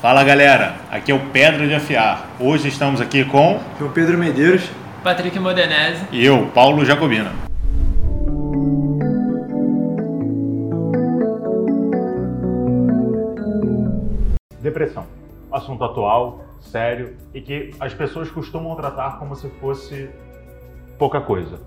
Fala galera, aqui é o Pedra de Afiar. Hoje estamos aqui com João Pedro Medeiros, Patrick Modenese e eu, Paulo Jacobina. Depressão, assunto atual, sério e que as pessoas costumam tratar como se fosse pouca coisa.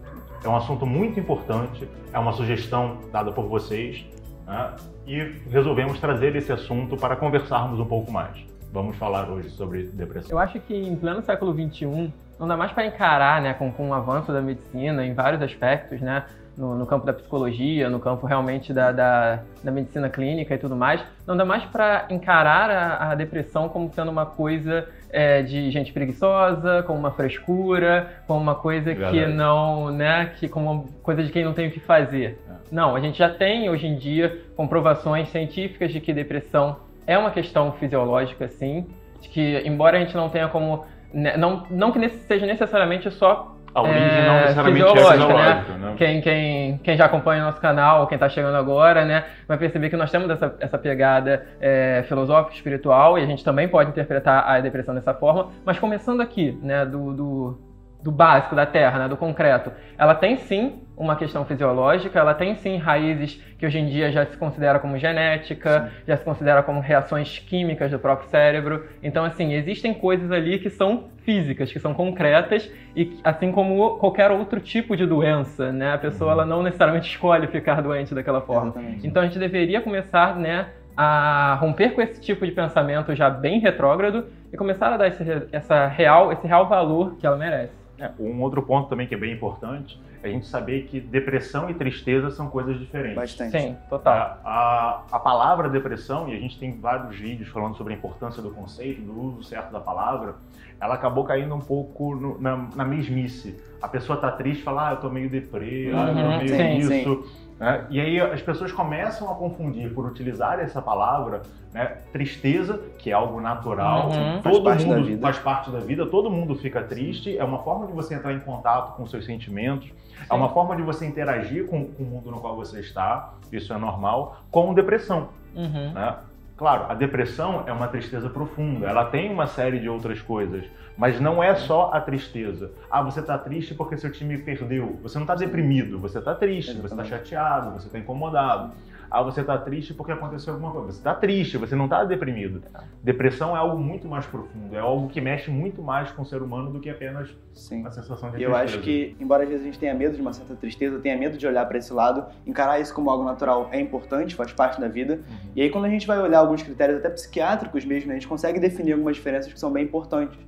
É um assunto muito importante, é uma sugestão dada por vocês né? e resolvemos trazer esse assunto para conversarmos um pouco mais. Vamos falar hoje sobre depressão. Eu acho que em pleno século XXI não dá mais para encarar, né, com, com o avanço da medicina em vários aspectos, né, no, no campo da psicologia, no campo realmente da, da, da, medicina clínica e tudo mais, não dá mais para encarar a, a, depressão como sendo uma coisa é, de gente preguiçosa, como uma frescura, como uma coisa Verdade. que não, né, que como uma coisa de quem não tem o que fazer. É. Não, a gente já tem hoje em dia comprovações científicas de que depressão é uma questão fisiológica, sim, de que embora a gente não tenha como né, não, não que seja necessariamente só a origem é, não necessariamente é fisiológica, né? né? Quem, quem, quem já acompanha o nosso canal, quem está chegando agora, né, vai perceber que nós temos essa, essa pegada é, filosófica, espiritual, e a gente também pode interpretar a depressão dessa forma. Mas começando aqui, né, do, do do básico, da terra, né, do concreto, ela tem sim uma questão fisiológica, ela tem sim raízes que hoje em dia já se considera como genética, sim. já se considera como reações químicas do próprio cérebro. Então, assim, existem coisas ali que são físicas, que são concretas e assim como qualquer outro tipo de doença, né, a pessoa uhum. ela não necessariamente escolhe ficar doente daquela forma. Exatamente. Então, a gente deveria começar, né, a romper com esse tipo de pensamento já bem retrógrado e começar a dar esse, essa real, esse real valor que ela merece. É, um outro ponto também que é bem importante é a gente saber que depressão e tristeza são coisas diferentes. Bastante. Sim, total. A, a, a, palavra depressão, e a gente tem vários vídeos falando sobre a importância do conceito, do uso certo da palavra, ela acabou caindo um pouco no, na, na mesmice. A pessoa tá triste e fala, ah, eu tô meio deprê, ah, eu tô uhum. meio sim, isso. Sim. Né? E aí as pessoas começam a confundir por utilizar essa palavra, né? tristeza, que é algo natural, uhum. todo faz mundo faz parte da vida, todo mundo fica triste, é uma forma de você entrar em contato com seus sentimentos, Sim. é uma forma de você interagir com, com, o mundo no qual você está, isso é normal, com depressão. Uhum. Né? Claro, a depressão é uma tristeza profunda, ela tem uma série de outras coisas, mas não é só a tristeza. Ah, você está triste porque seu time perdeu. Você não está deprimido, você está triste, você está chateado, você está incomodado. Ah, você está triste porque aconteceu alguma coisa. Você está triste, você não está deprimido. Depressão é algo muito mais profundo, é algo que mexe muito mais com o ser humano do que apenas Sim. a sensação de tristeza. Eu acho que, embora às vezes a gente tenha medo de uma certa tristeza, tenha medo de olhar para esse lado, encarar isso como algo natural é importante, faz parte da vida. Uhum. E aí quando a gente vai olhar alguns critérios até psiquiátricos mesmo, a gente consegue definir algumas diferenças que são bem importantes.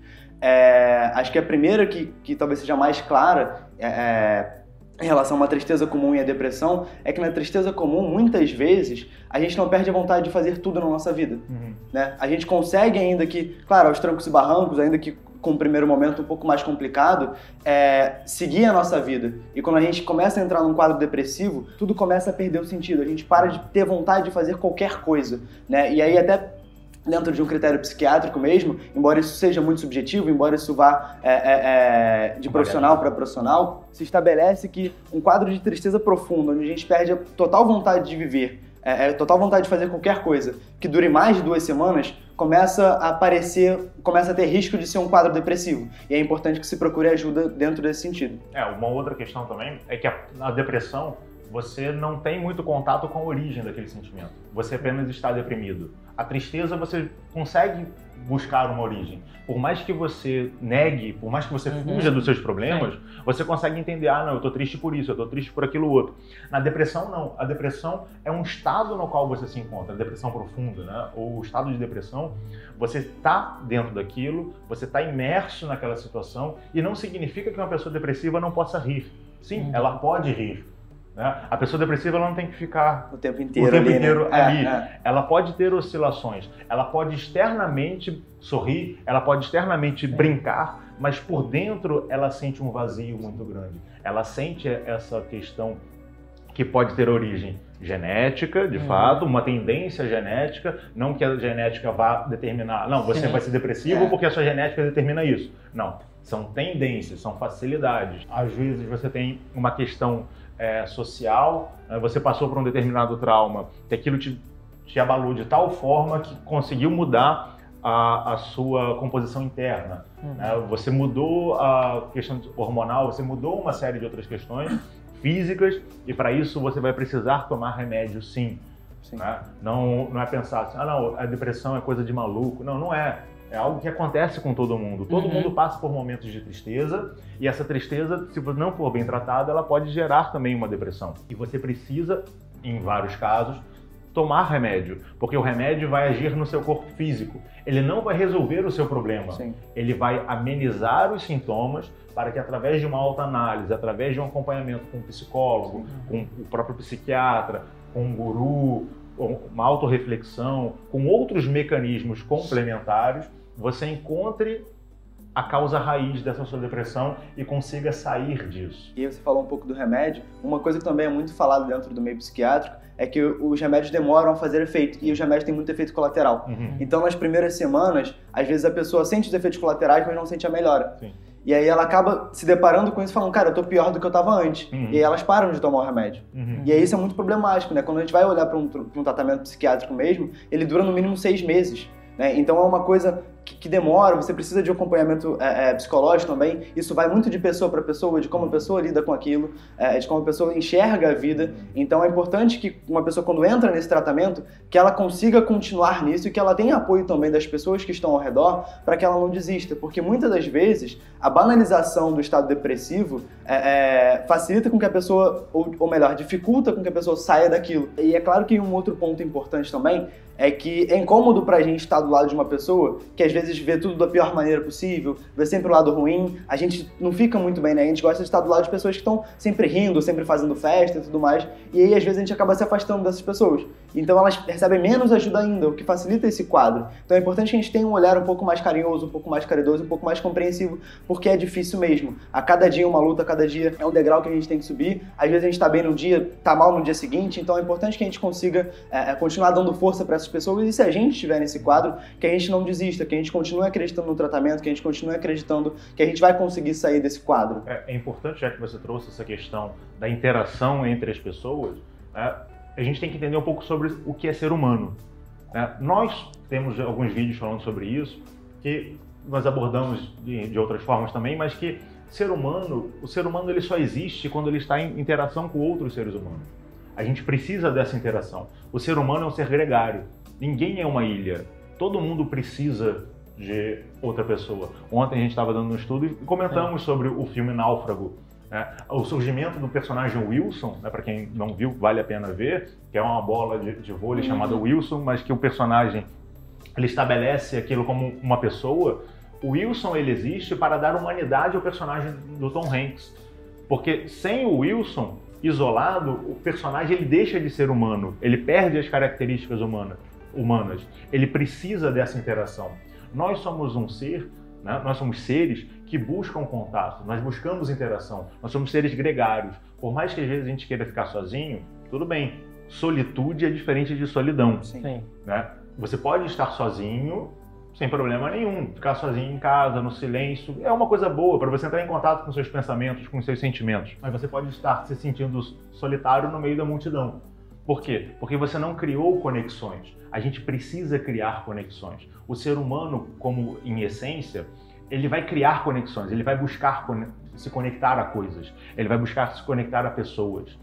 É, acho que a primeira que, que talvez seja mais clara é, é em relação a uma tristeza comum e a depressão é que na tristeza comum, muitas vezes, a gente não perde a vontade de fazer tudo na nossa vida. Uhum. Né? A gente consegue, ainda que, claro, aos trancos e barrancos, ainda que com um primeiro momento um pouco mais complicado, é, seguir a nossa vida. E quando a gente começa a entrar num quadro depressivo, tudo começa a perder o sentido. A gente para de ter vontade de fazer qualquer coisa. Né? E aí até dentro de um critério psiquiátrico mesmo, embora isso seja muito subjetivo, embora isso vá é, é, é de profissional para profissional, se estabelece que um quadro de tristeza profunda, onde a gente perde a total vontade de viver, é, é, total vontade de fazer qualquer coisa, que dure mais de duas semanas, começa a aparecer, começa a ter risco de ser um quadro depressivo. E é importante que se procure ajuda dentro desse sentido. É, uma outra questão também é que a, a depressão você não tem muito contato com a origem daquele sentimento. Você apenas está deprimido. A tristeza você consegue buscar uma origem. Por mais que você negue, por mais que você uhum. fuja dos seus problemas, Sim. você consegue entender, ah, não, eu estou triste por isso, eu estou triste por aquilo outro. Na depressão, não. A depressão é um estado no qual você se encontra, a depressão profunda, né? Ou o estado de depressão, você está dentro daquilo, você está imerso naquela situação, e não significa que uma pessoa depressiva não possa rir. Sim, uhum. ela pode rir, né? A pessoa depressiva ela não tem que ficar o tempo inteiro o tempo ali. Inteiro né? ali. É, é. Ela pode ter oscilações, ela pode externamente sorrir, ela pode externamente brincar, mas por dentro ela sente um vazio muito grande. Ela sente essa questão que pode ter origem genética, de uhum. fato, uma tendência genética, não que a genética vá determinar, não, você Sim. vai ser depressivo é. porque a sua genética determina isso. Não, são tendências, são facilidades. Às vezes você tem uma questão é, social, né? você passou por um determinado trauma, que aquilo te, te abalou de tal forma que conseguiu mudar a, a sua composição interna. Uhum. Né? Você mudou a questão hormonal, você mudou uma série de outras questões físicas e para isso você vai precisar tomar remédio sim. Sim. Né? Não, não é pensar assim, ah não, a depressão é coisa de maluco. Não, não é. É algo que acontece com todo mundo. Todo Uhum. mundo passa por momentos de tristeza e essa tristeza, se não for bem tratada, ela pode gerar também uma depressão. E você precisa, em vários casos, tomar remédio, porque o remédio vai agir no seu corpo físico. Ele não vai resolver o seu problema. Sim. Ele vai amenizar os sintomas para que através de uma autoanálise, através de um acompanhamento com um psicólogo, com o próprio psiquiatra, com um guru, uma autorreflexão, com outros mecanismos complementares, você encontre a causa raiz dessa sua depressão e consiga sair disso. E você falou um pouco do remédio. Uma coisa que também é muito falada dentro do meio psiquiátrico é que os remédios demoram a fazer efeito e os remédios têm muito efeito colateral. Uhum. Então, nas primeiras semanas, às vezes a pessoa sente os efeitos colaterais, mas não sente a melhora. Sim. E aí ela acaba se deparando com isso e falando, cara, eu tô pior do que eu tava antes. Uhum. E aí elas param de tomar o remédio. Uhum. E aí isso é muito problemático, né? Quando a gente vai olhar para um, um tratamento psiquiátrico mesmo, ele dura no mínimo seis meses. Né? Então é uma coisa que, que demora, você precisa de acompanhamento é, é, psicológico também. Isso vai muito de pessoa para pessoa, de como a pessoa lida com aquilo, é, de como a pessoa enxerga a vida. Então é importante que uma pessoa, quando entra nesse tratamento, que ela consiga continuar nisso e que ela tenha apoio também das pessoas que estão ao redor para que ela não desista. Porque muitas das vezes a banalização do estado depressivo é, é, facilita com que a pessoa, ou, ou melhor, dificulta com que a pessoa saia daquilo. E é claro que um outro ponto importante também é que é incômodo pra gente estar do lado de uma pessoa que às vezes vê tudo da pior maneira possível, vê sempre o lado ruim. A gente não fica muito bem, né? A gente gosta de estar do lado de pessoas que estão sempre rindo, sempre fazendo festa e tudo mais. E aí, às vezes, a gente acaba se afastando dessas pessoas. Então, elas recebem menos ajuda ainda, o que facilita esse quadro. Então, é importante que a gente tenha um olhar um pouco mais carinhoso, um pouco mais caridoso, um pouco mais compreensivo, porque é difícil mesmo. A cada dia é uma luta, a cada dia é um degrau que a gente tem que subir. Às vezes, a gente tá bem no dia, tá mal no dia seguinte. Então, é importante que a gente consiga é, continuar dando força para essas pessoas. E se a gente estiver nesse quadro, que a gente não desista, que a gente continue acreditando no tratamento, que a gente continue acreditando que a gente vai conseguir sair desse quadro. É, é importante, já que você trouxe essa questão da interação entre as pessoas, né, a gente tem que entender um pouco sobre o que é ser humano. né? Nós temos alguns vídeos falando sobre isso, que nós abordamos de, de outras formas também, mas que ser humano, o ser humano ele só existe quando ele está em interação com outros seres humanos. A gente precisa dessa interação. O ser humano é um ser gregário. Ninguém é uma ilha. Todo mundo precisa de outra pessoa. Ontem a gente estava dando um estudo e comentamos sobre o filme Náufrago. né? O surgimento do personagem Wilson, né, para quem não viu, vale a pena ver, que é uma bola de, de vôlei Uhum. chamada Wilson, mas que o personagem ele estabelece aquilo como uma pessoa. O Wilson ele existe para dar humanidade ao personagem do Tom Hanks, porque sem o Wilson isolado, o personagem ele deixa de ser humano, ele perde as características humana, humanas. Ele precisa dessa interação. Nós somos um ser, né? nós somos seres que buscam contato, nós buscamos interação, nós somos seres gregários. Por mais que às vezes a gente queira ficar sozinho, tudo bem. Solitude é diferente de solidão. Sim. né? Você pode estar sozinho sem problema nenhum, ficar sozinho em casa, no silêncio, é uma coisa boa para você entrar em contato com seus pensamentos, com seus sentimentos. Mas você pode estar se sentindo solitário no meio da multidão. Por quê? Porque você não criou conexões. A gente precisa criar conexões. O ser humano, como em essência, ele vai criar conexões, ele vai buscar se conectar a coisas, ele vai buscar se conectar a pessoas.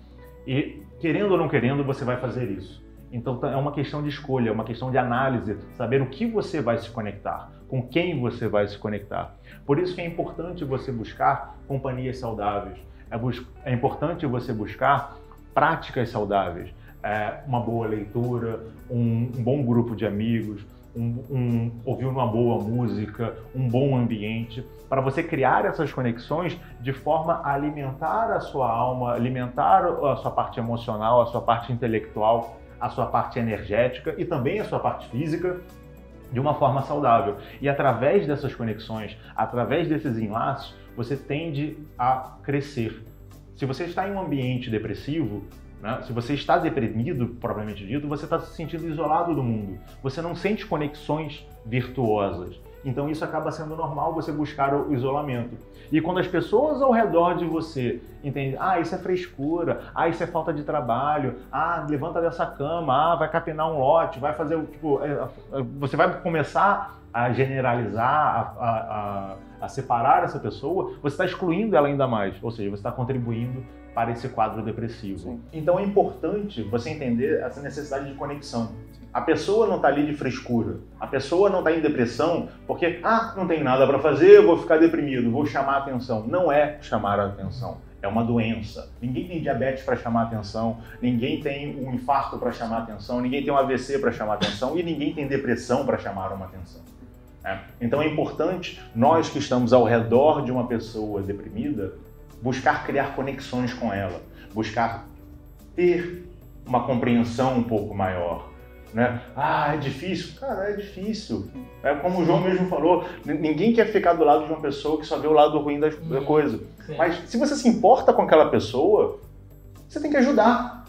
E querendo ou não querendo, você vai fazer isso. Então tá- é uma questão de escolha, é uma questão de análise, saber o que você vai se conectar, com quem você vai se conectar. Por isso que é importante você buscar companhias saudáveis, é, é importante você buscar práticas saudáveis, é, uma boa leitura, um, um bom grupo de amigos, um, um, ouvir uma boa música, um bom ambiente, para você criar essas conexões de forma a alimentar a sua alma, alimentar a sua parte emocional, a sua parte intelectual, a sua parte energética e também a sua parte física de uma forma saudável. E através dessas conexões, através desses enlaces, você tende a crescer. Se você está em um ambiente depressivo, né, se você está deprimido, propriamente dito, você está se sentindo isolado do mundo. Você não sente conexões virtuosas. Então isso acaba sendo normal você buscar o isolamento. E quando as pessoas ao redor de você entendem, ah, isso é frescura, ah, isso é falta de trabalho, ah, levanta dessa cama, ah, vai capinar um lote, vai fazer, tipo, é, é, você vai começar a generalizar, a, a, a, a separar essa pessoa, você está excluindo ela ainda mais, ou seja, você está contribuindo para esse quadro depressivo. Sim. Então é importante você entender essa necessidade de conexão. A pessoa não está ali de frescura. A pessoa não está em depressão porque, ah, não tem nada para fazer, vou ficar deprimido, vou chamar a atenção. Não é chamar a atenção. É uma doença. Ninguém tem diabetes para chamar atenção, ninguém tem um infarto para chamar a atenção, ninguém tem um AVC para chamar atenção e ninguém tem depressão para chamar uma atenção. É. Então é importante nós que estamos ao redor de uma pessoa deprimida buscar criar conexões com ela, buscar ter uma compreensão um pouco maior. Né? Ah, é difícil? Cara, é difícil. É como o João mesmo falou, ninguém quer ficar do lado de uma pessoa que só vê o lado ruim da coisa. Sim. Mas se você se importa com aquela pessoa, você tem que ajudar.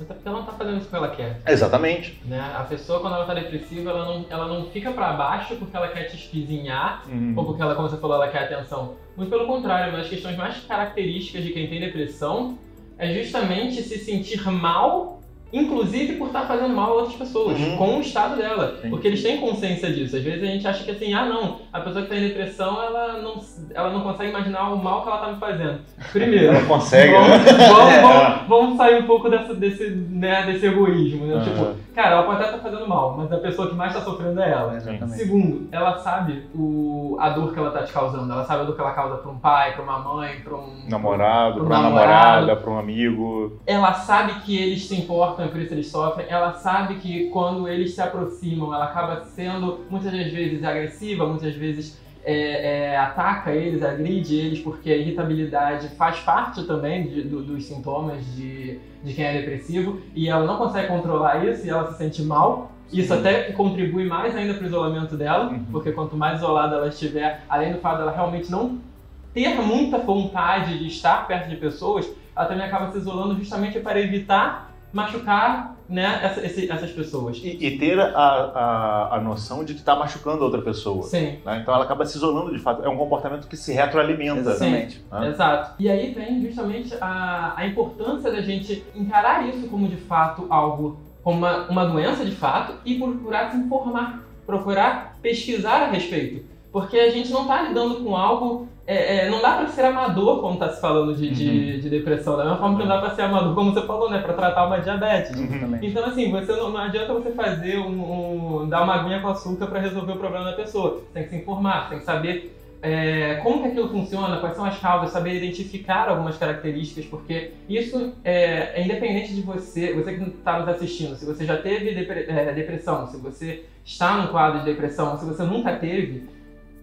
Até porque ela não tá fazendo isso que ela quer. Exatamente. Né? A pessoa, quando ela tá depressiva, ela não, ela não fica para baixo porque ela quer te espizinhar uhum. ou porque ela, como você falou, ela quer atenção. Muito pelo contrário, uma das questões mais características de quem tem depressão é justamente se sentir mal inclusive por estar fazendo mal a outras pessoas, uhum. com o estado dela. Sim. Porque eles têm consciência disso. Às vezes a gente acha que assim, ah não, a pessoa que está em depressão, ela não, ela não consegue imaginar o mal que ela está me fazendo. Primeiro. Ela consegue, vamos, né? vamos, é. vamos, vamos, sair um pouco dessa, desse, né, desse egoísmo. Né? Uhum. Tipo, cara, ela pode até estar tá fazendo mal, mas a pessoa que mais está sofrendo é ela. Exatamente. Segundo, ela sabe o, a dor que ela está te causando. Ela sabe a dor que ela causa para um pai, para uma mãe, para um namorado, para uma namorada, para um amigo. Ela sabe que eles se importam, isso eles sofrem ela sabe que quando eles se aproximam, ela acaba sendo muitas das vezes agressiva, muitas vezes é, é, ataca eles, agride eles, porque a irritabilidade faz parte também de, do, dos sintomas de, de quem é depressivo e ela não consegue controlar isso e ela se sente mal. Isso Sim. até contribui mais ainda para o isolamento dela, uhum. porque quanto mais isolada ela estiver, além do fato dela realmente não ter muita vontade de estar perto de pessoas, ela também acaba se isolando justamente para evitar machucar né, essa, esse, essas pessoas. E, e ter a, a, a, noção de que está machucando a outra pessoa. Sim. Né? Então ela acaba se isolando de fato. É um comportamento que se retroalimenta. Exatamente. Né? Exato. E aí vem justamente a, a importância da gente encarar isso como de fato algo, como uma, uma doença de fato e procurar se informar, procurar pesquisar a respeito. Porque a gente não está lidando com algo é, é, não dá para ser amador quando está se falando de, uhum. de, de, depressão, da mesma forma que não dá para ser amador, como você falou, né, para tratar uma diabetes. Uhum. Então, assim, você não, não, adianta você fazer um, um dar uma aguinha com açúcar para resolver o problema da pessoa. Você tem que se informar, tem que saber é, como que aquilo funciona, quais são as causas, saber identificar algumas características, porque isso é, é independente de você, você que está nos assistindo, se você já teve é, depressão, se você está num quadro de depressão, se você nunca teve,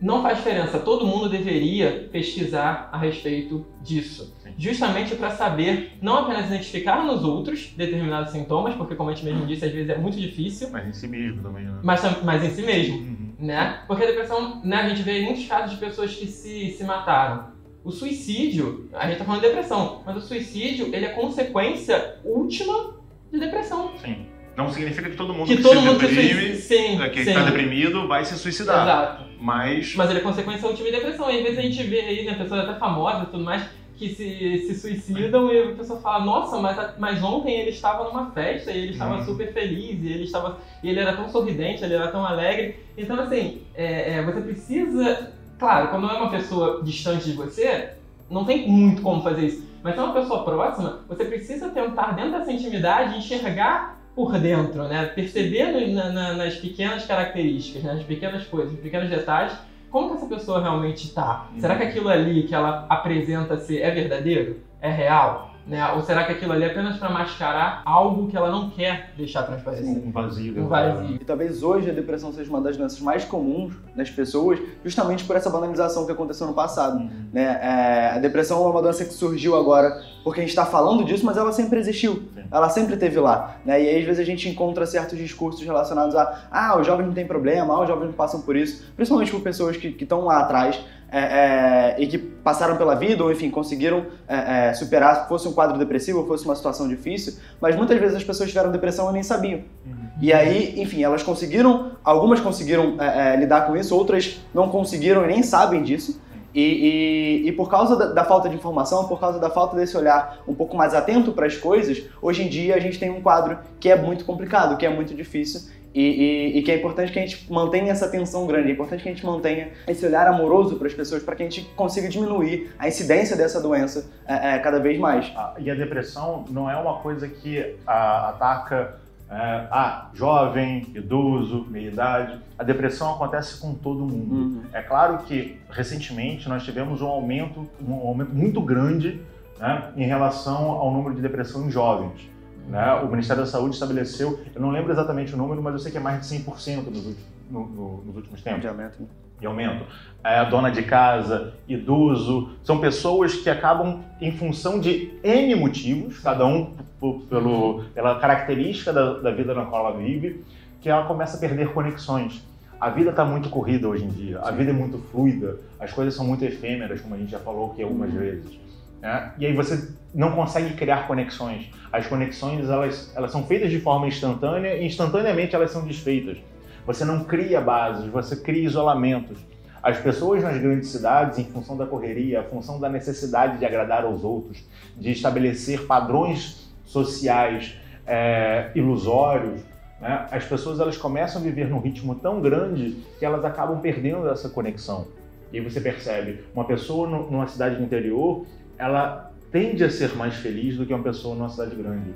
não faz diferença. Todo mundo deveria pesquisar a respeito disso. Sim. Justamente para saber não apenas identificar nos outros determinados sintomas, porque como a gente mesmo disse, às vezes é muito difícil. Mas em si mesmo também, né? Mas, mas em si mesmo, uhum. né? Porque a depressão, né, a gente vê muitos casos de pessoas que se, se mataram. O suicídio, a gente tá falando de depressão, mas o suicídio, ele é consequência última de depressão. Sim. Não significa que todo mundo que, que todo se mundo deprime, sim, que está deprimido vai se suicidar. Exato. Mas... Mas ele é consequência última de depressão. E às vezes a gente vê aí, né, pessoas até famosas e tudo mais, que se, se suicidam e a pessoa fala, nossa, mas, mas ontem ele estava numa festa e ele estava uhum. super feliz e ele estava. E ele era tão sorridente, ele era tão alegre. Então, assim, é, é, você precisa. Claro, quando é uma pessoa distante de você, não tem muito como fazer isso. Mas se é uma pessoa próxima, você precisa tentar, dentro dessa intimidade, enxergar por dentro, né? Perceber na, na, nas pequenas características, né? nas pequenas coisas, nos pequenos detalhes, como que essa pessoa realmente está? Será que aquilo ali que ela apresenta-se é verdadeiro? É real? Né? Ou será que aquilo ali é apenas para mascarar algo que ela não quer deixar transparecer? Um vazio. Um vazio. E talvez hoje a depressão seja uma das doenças mais comuns nas pessoas, justamente por essa banalização que aconteceu no passado. Uhum. Né? É, a depressão é uma doença que surgiu agora porque a gente está falando disso, mas ela sempre existiu. Sim. Ela sempre esteve lá. Né? E aí, às vezes, a gente encontra certos discursos relacionados a ah, os jovens não têm problema, ah, os jovens não passam por isso, principalmente por pessoas que estão lá atrás é, é, e que passaram pela vida, ou enfim, conseguiram é, é, superar, fosse um quadro depressivo, fosse uma situação difícil, mas muitas vezes as pessoas tiveram depressão e nem sabiam. Uhum. E aí, enfim, elas conseguiram, algumas conseguiram é, lidar com isso, outras não conseguiram e nem sabem disso. E, e, e, por causa da, da, falta de informação, por causa da falta desse olhar um pouco mais atento para as coisas, hoje em dia a gente tem um quadro que é muito complicado, que é muito difícil e, e, que é importante que a gente mantenha essa atenção grande, é importante que a gente mantenha esse olhar amoroso para as pessoas para que a gente consiga diminuir a incidência dessa doença é, é, cada vez mais. Ah, e a depressão não é uma coisa que a, ataca é, ah, jovem, idoso, meia idade. A depressão acontece com todo mundo. Uhum. É claro que recentemente nós tivemos um aumento, um aumento muito grande né, em relação ao número de depressão em jovens. Né? O Ministério da Saúde estabeleceu, eu não lembro exatamente o número, mas eu sei que é mais de 100% nos últimos, no, no, nos últimos tempos. De aumento. Né? De aumento. É, dona de casa, idoso, são pessoas que acabam em função de N motivos, cada um pelo, pela característica da, da vida na qual ela vive, que ela começa a perder conexões. A vida está muito corrida hoje em dia, a vida é muito fluida, as coisas são muito efêmeras, como a gente já falou aqui algumas uhum. vezes. Né? E aí você não consegue criar conexões. As conexões elas, elas são feitas de forma instantânea e instantaneamente elas são desfeitas. Você não cria bases, você cria isolamentos. As pessoas nas grandes cidades, em função da correria, em função da necessidade de agradar aos outros, de estabelecer padrões sociais é, ilusórios, né? as pessoas elas começam a viver num ritmo tão grande que elas acabam perdendo essa conexão. E você percebe, uma pessoa numa cidade do interior, ela tende a ser mais feliz do que uma pessoa numa cidade grande.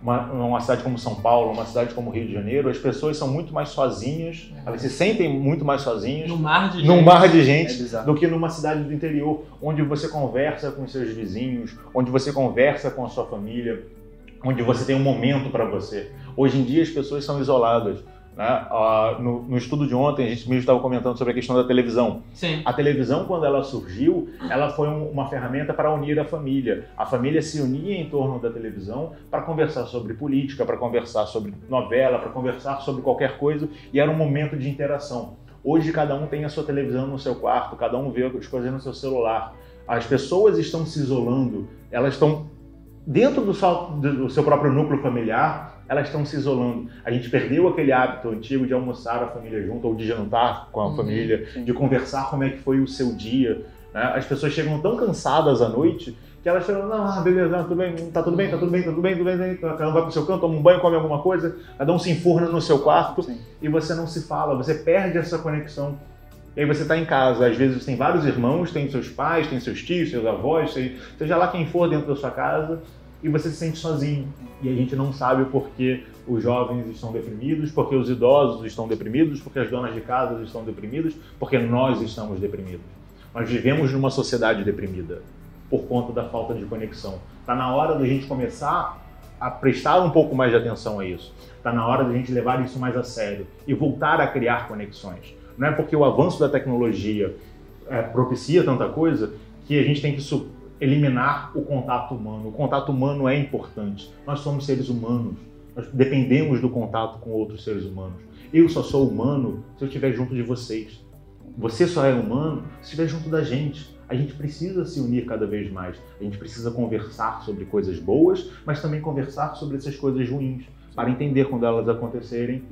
Uma, uma, cidade como São Paulo, uma cidade como Rio de Janeiro, as pessoas são muito mais sozinhas, é. elas se sentem muito mais sozinhas no mar de gente, mar de gente é do que numa cidade do interior, onde você conversa com seus vizinhos, onde você conversa com a sua família, onde você tem um momento para você. Hoje em dia as pessoas são isoladas. Né? Uh, no, no, estudo de ontem, a gente mesmo estava comentando sobre a questão da televisão. Sim. A televisão, quando ela surgiu, ela foi um, uma ferramenta para unir a família. A família se unia em torno da televisão para conversar sobre política, para conversar sobre novela, para conversar sobre qualquer coisa, e era um momento de interação. Hoje, cada um tem a sua televisão no seu quarto, cada um vê as coisas no seu celular. As pessoas estão se isolando, elas estão dentro do seu, do seu próprio núcleo familiar, elas estão se isolando. A gente perdeu aquele hábito antigo de almoçar a família junto, ou de jantar com a uhum, família, sim. de conversar como é que foi o seu dia. Né? As pessoas chegam tão cansadas à noite que elas falam, não, ah, beleza, tudo bem, tá tudo bem, tá tudo bem, tá tudo bem, tudo bem, cada um vai pro seu canto, toma um banho, come alguma coisa, cada um se enfurna no seu quarto sim. e você não se fala, você perde essa conexão. E aí você está em casa, às vezes tem vários irmãos, tem seus pais, tem seus tios, seus avós, seja lá quem for dentro da sua casa, e você se sente sozinho. E a gente não sabe por que os jovens estão deprimidos, porque os idosos estão deprimidos, porque as donas de casa estão deprimidas, porque nós estamos deprimidos. Nós vivemos numa sociedade deprimida por conta da falta de conexão. Está na hora da gente começar a prestar um pouco mais de atenção a isso. Está na hora da gente levar isso mais a sério e voltar a criar conexões. Não é porque o avanço da tecnologia é, propicia tanta coisa que a gente tem que eliminar o contato humano. O contato humano é importante. Nós somos seres humanos. Nós dependemos do contato com outros seres humanos. Eu só sou humano se eu estiver junto de vocês. Você só é humano se estiver junto da gente. A gente precisa se unir cada vez mais. A gente precisa conversar sobre coisas boas, mas também conversar sobre essas coisas ruins, para entender quando elas acontecerem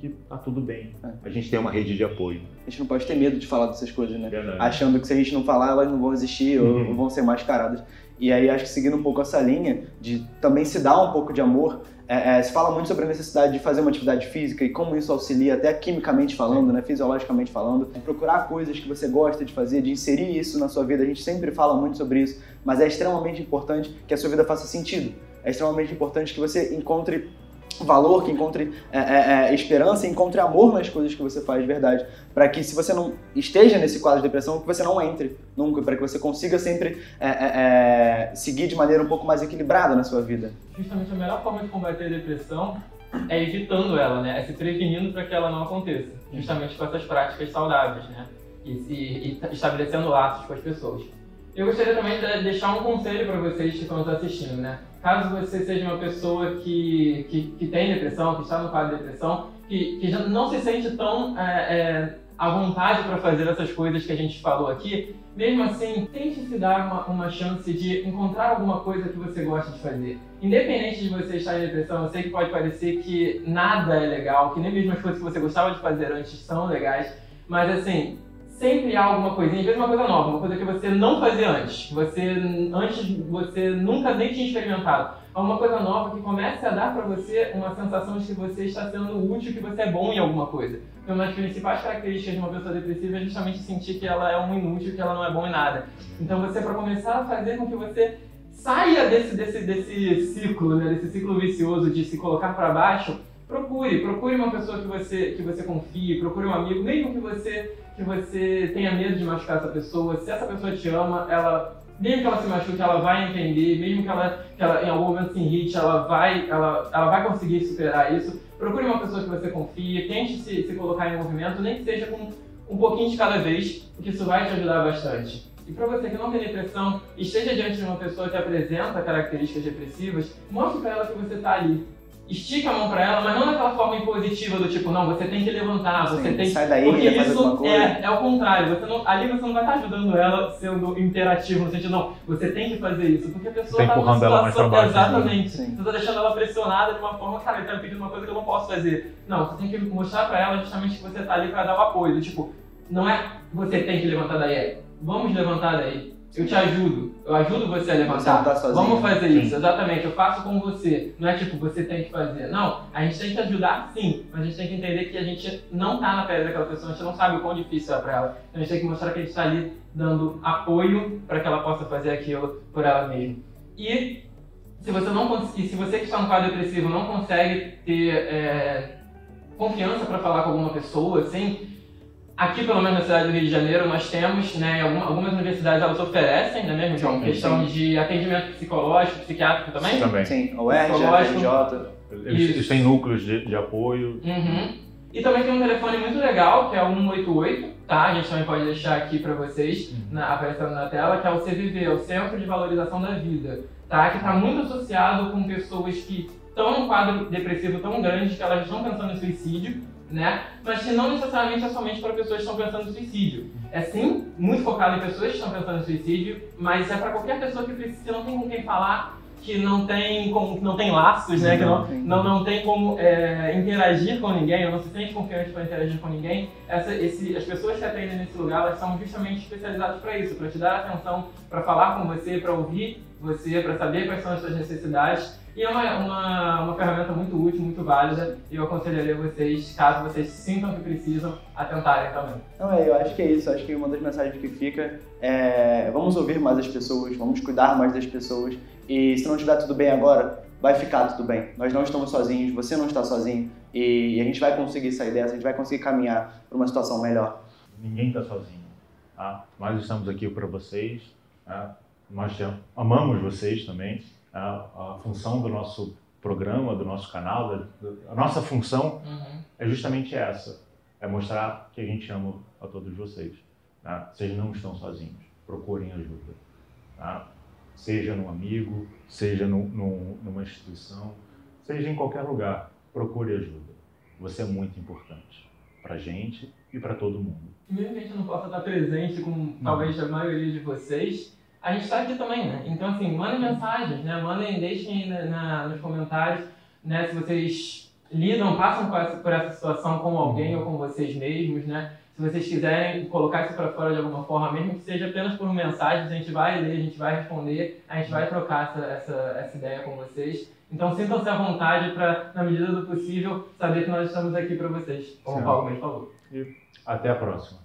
que tá tudo bem. É. A gente tem uma rede de apoio. A gente não pode ter medo de falar dessas coisas, né? Verdade. Achando que se a gente não falar, elas não vão existir uhum. ou vão ser mascaradas. E aí acho que seguindo um pouco essa linha de também se dar um pouco de amor, é, é, se fala muito sobre a necessidade de fazer uma atividade física e como isso auxilia, até quimicamente falando, né, fisiologicamente falando, procurar coisas que você gosta de fazer, de inserir isso na sua vida. A gente sempre fala muito sobre isso, mas é extremamente importante que a sua vida faça sentido. É extremamente importante que você encontre valor, que encontre é, é, é, esperança, encontre amor nas coisas que você faz de verdade. Para que se você não esteja nesse quadro de depressão, que você não entre nunca, para que você consiga sempre é, é, é, seguir de maneira um pouco mais equilibrada na sua vida. Justamente a melhor forma de combater a depressão é evitando ela, né? É se prevenindo para que ela não aconteça. Justamente com essas práticas saudáveis, né? E, se, e estabelecendo laços com as pessoas. Eu gostaria também de deixar um conselho para vocês que estão assistindo, né? Caso você seja uma pessoa que, que, que tem depressão, que está no quadro de depressão, que, que já não se sente tão é, é, a vontade para fazer essas coisas que a gente falou aqui, mesmo assim, tente se dar uma, uma chance de encontrar alguma coisa que você gosta de fazer. Independente de você estar em depressão, eu sei que pode parecer que nada é legal, que nem mesmo as coisas que você gostava de fazer antes são legais, mas assim, sempre há alguma coisinha, às vezes uma coisa nova, uma coisa que você não fazia antes, você antes você nunca nem tinha experimentado alguma coisa nova que comece a dar para você uma sensação de que você está sendo útil, que você é bom em alguma coisa. Então, uma das principais características de uma pessoa depressiva é justamente sentir que ela é um inútil, que ela não é bom em nada. Então, você, para começar a fazer com que você saia desse, desse, desse ciclo, né, desse ciclo vicioso de se colocar para baixo, procure, procure uma pessoa que você, que você confie, procure um amigo, mesmo que você, que você tenha medo de machucar essa pessoa, se essa pessoa te ama, ela mesmo que ela se machuque, ela vai entender, mesmo que ela, que ela em algum momento se irrite, ela vai, ela, ela vai conseguir superar isso. Procure uma pessoa que você confie, tente se, se colocar em movimento, nem que seja com um pouquinho de cada vez, porque isso vai te ajudar bastante. E para você que não tem depressão, esteja diante de uma pessoa que apresenta características depressivas, mostre para ela que você está ali, estica a mão para ela, mas não daquela forma impositiva do tipo, não, você tem que levantar, você Sim, tem sai daí, Porque isso é, é o contrário, você não, ali você não vai estar ajudando ela sendo imperativo no sentido, não, você tem que fazer isso, porque a pessoa Tá está numa empurrando ela mais pra baixo, né? exatamente, Sim. você está deixando ela pressionada de uma forma, cara, ele tá me pedindo uma coisa que eu não posso fazer. Não, você tem que mostrar para ela justamente que você está ali para dar o apoio, do tipo, não é você tem que levantar daí, é vamos levantar daí, eu te ajudo, eu ajudo você a Você não levantar. tá sozinho. Vamos fazer Sim. isso, exatamente. Eu faço com você. Não é tipo, você tem que fazer. Não, a gente tem que ajudar sim, mas a gente tem que entender que a gente não tá na pele daquela pessoa, a gente não sabe o quão difícil é pra ela. Então a gente tem que mostrar que a gente tá ali dando apoio para que ela possa fazer aquilo por ela mesma. E se você não conseguir, se você que está no quadro depressivo não consegue ter é, confiança para falar com alguma pessoa, assim, Aqui, pelo menos na cidade do Rio de Janeiro, nós temos, né, algum- algumas universidades elas oferecem, não é mesmo, João? Sim, questão de atendimento psicológico, psiquiátrico também? Também. Sim, o R, a Psicológico. FRJ. Eles, eles têm núcleos de, de apoio. Uhum. E também tem um telefone muito legal, que é o 188, tá? A gente também pode deixar aqui pra vocês, na, aparecendo na tela, que é o CVV, o Centro de Valorização da Vida, tá? Que está muito associado com pessoas que estão num quadro depressivo tão grande que elas estão pensando em suicídio, né? Mas que não necessariamente é somente para pessoas que estão pensando em suicídio. É sim muito focado em pessoas que estão pensando em suicídio, mas é para qualquer pessoa que, precisa, que não tem com quem falar, que não tem, com, não tem laços, né? Que não, não, não tem como é, interagir com ninguém, ou não se sente confiante para interagir com ninguém. Essa, esse, as pessoas que atendem nesse lugar, elas são justamente especializadas para isso, para te dar atenção, para falar com você, para ouvir você, para saber quais são as suas necessidades. E é uma, uma, uma ferramenta muito útil, muito válida, e eu aconselharia vocês, caso vocês sintam que precisam, a tentarem também. Não, é, eu acho que é isso. Acho que uma das mensagens que fica é vamos ouvir mais as pessoas, vamos cuidar mais das pessoas. E se não estiver tudo bem agora, vai ficar tudo bem. Nós não estamos sozinhos, você não está sozinho. E a gente vai conseguir sair dessa, a gente vai conseguir caminhar para uma situação melhor. Ninguém está sozinho. Tá? Nós estamos aqui para vocês. tá? Nós amamos vocês também. Tá? A função do nosso programa, do nosso canal, da- da- a nossa função é justamente essa: é mostrar que a gente ama a todos vocês. Tá? Vocês não estão sozinhos. Procurem ajuda. Tá? Seja num amigo, seja num- num- numa instituição, seja em qualquer lugar. Procure ajuda. Você é muito importante para gente e para todo mundo. Mesmo que a gente não possa estar presente com talvez a maioria de vocês, a gente está aqui também, né? Então, assim, mandem mensagens, né? Mandem, deixem na, na- nos comentários, né? Se vocês lidam, passam por essa, por essa situação com alguém ou com vocês mesmos, né? Se vocês quiserem colocar isso para fora de alguma forma, mesmo que seja apenas por mensagens, a gente vai ler, a gente vai responder, a gente vai trocar essa, essa, essa ideia com vocês. Então sintam-se à vontade para, na medida do possível, saber que nós estamos aqui para vocês, como o Sim. Paulo mesmo falou. Até a próxima.